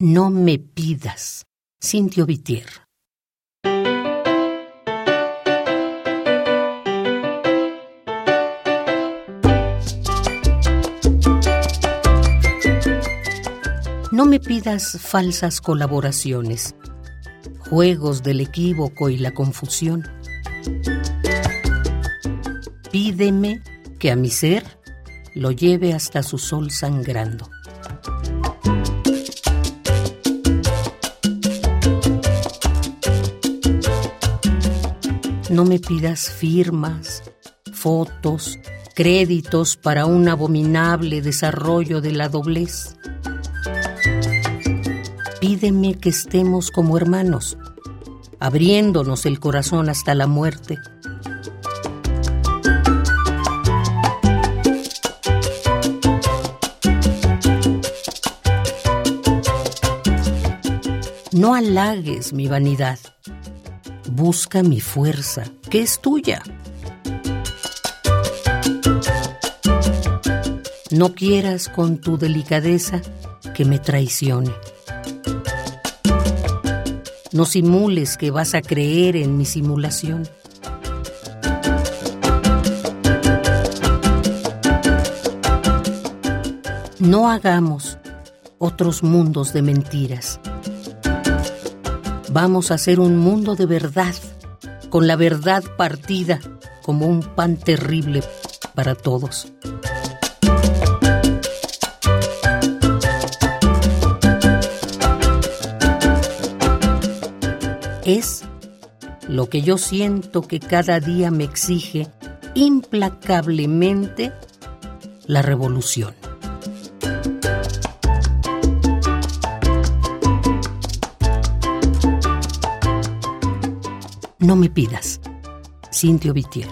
No me pidas, Cintio Vitier. No me pidas falsas colaboraciones, juegos del equívoco y la confusión. Pídeme que a mi ser lo lleve hasta su sol sangrando. No me pidas firmas, fotos, créditos para un abominable desarrollo de la doblez. Pídeme que estemos como hermanos, abriéndonos el corazón hasta la muerte. No halagues mi vanidad. Busca mi fuerza, que es tuya. No quieras con tu delicadeza que me traicione. No simules que vas a creer en mi simulación. No hagamos otros mundos de mentiras. Vamos a hacer un mundo de verdad, con la verdad partida como un pan terrible para todos. Es lo que yo siento que cada día me exige implacablemente la revolución. No me pidas. Cintio Vitier.